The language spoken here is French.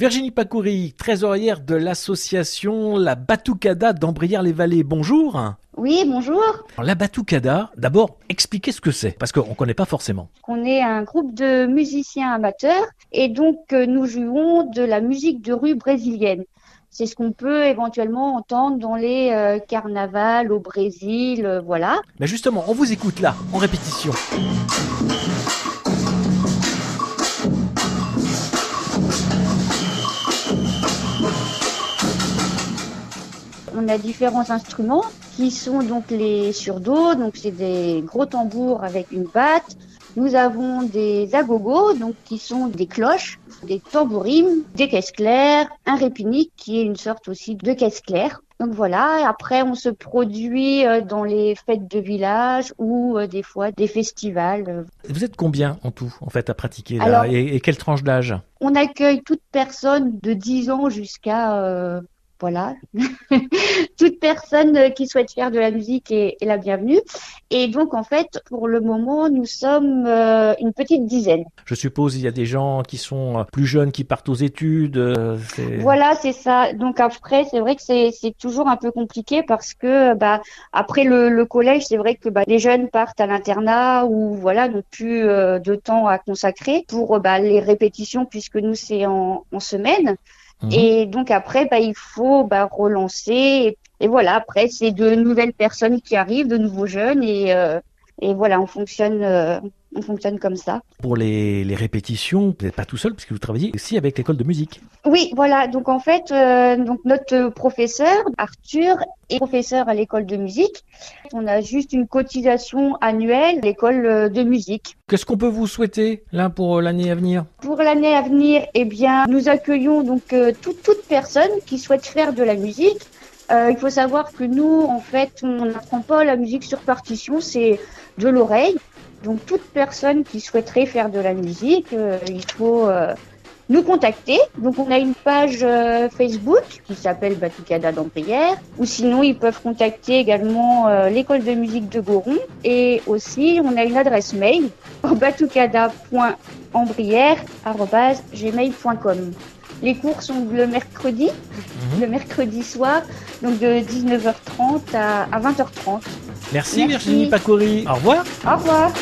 Virginie Pacouri, trésorière de l'association La Batucada d'Ambrières-les-Vallées. Bonjour. Oui, bonjour. la Batucada, d'abord, expliquez ce que c'est, parce qu'on ne connaît pas forcément. On est un groupe de musiciens amateurs et donc euh, nous jouons de la musique de rue brésilienne. C'est ce qu'on peut éventuellement entendre dans les euh, carnavals au Brésil, euh, voilà. Mais justement, on vous écoute là, en répétition. A différents instruments qui sont donc les surdos, donc c'est des gros tambours avec une batte. Nous avons des agogos, donc qui sont des cloches, des tambourines, des caisses claires, un répinique qui est une sorte aussi de caisse claire. Donc voilà, après on se produit euh, dans les fêtes de village ou euh, des fois des festivals. Vous êtes combien en tout en fait à pratiquer là? Et, et, quelle tranche d'âge? On accueille toute personne de 10 ans jusqu'à euh, voilà, toute personne qui souhaite faire de la musique est, la bienvenue. Et donc, en fait, pour le moment, nous sommes euh, une petite dizaine. Je suppose il y a des gens qui sont plus jeunes, qui partent aux études. Euh, voilà, c'est ça. Donc après, c'est vrai que c'est toujours un peu compliqué parce que bah, après le, collège, c'est vrai que bah, les jeunes partent à l'internat ou voilà, n'ont plus euh, de temps à consacrer pour bah, les répétitions puisque nous, c'est en, en semaine. Mhm. Et donc après, bah, il faut bah, relancer. Et, voilà, après, c'est de nouvelles personnes qui arrivent, de nouveaux jeunes. Et, euh, et voilà, on fonctionne, euh, on fonctionne comme ça. Pour les, les répétitions, vous n'êtes pas tout seul puisque vous travaillez aussi avec l'école de musique. Oui, voilà. Donc en fait, euh, donc notre professeur Arthur est professeur à l'école de musique. On a juste une cotisation annuelle à l'école de musique. Qu'est-ce qu'on peut vous souhaiter là pour l'année à venir? Pour l'année à venir, eh bien, nous accueillons donc euh, toute, toute personne qui souhaite faire de la musique. Euh, il faut savoir que nous, en fait, on n'apprend pas la musique sur partition, c'est de l'oreille. Donc toute personne qui souhaiterait faire de la musique, euh, il faut euh, nous contacter. Donc on a une page euh, Facebook qui s'appelle Batucada d'Ambrière, ou sinon ils peuvent contacter également l'école de musique de Goron. Et aussi on a une adresse mail batucada.ambrière.gmail.com. Les cours sont le mercredi, mhm. le mercredi soir, donc de 19h30 à, 20h30. Merci, Virginie Pacori. Au revoir. Au revoir.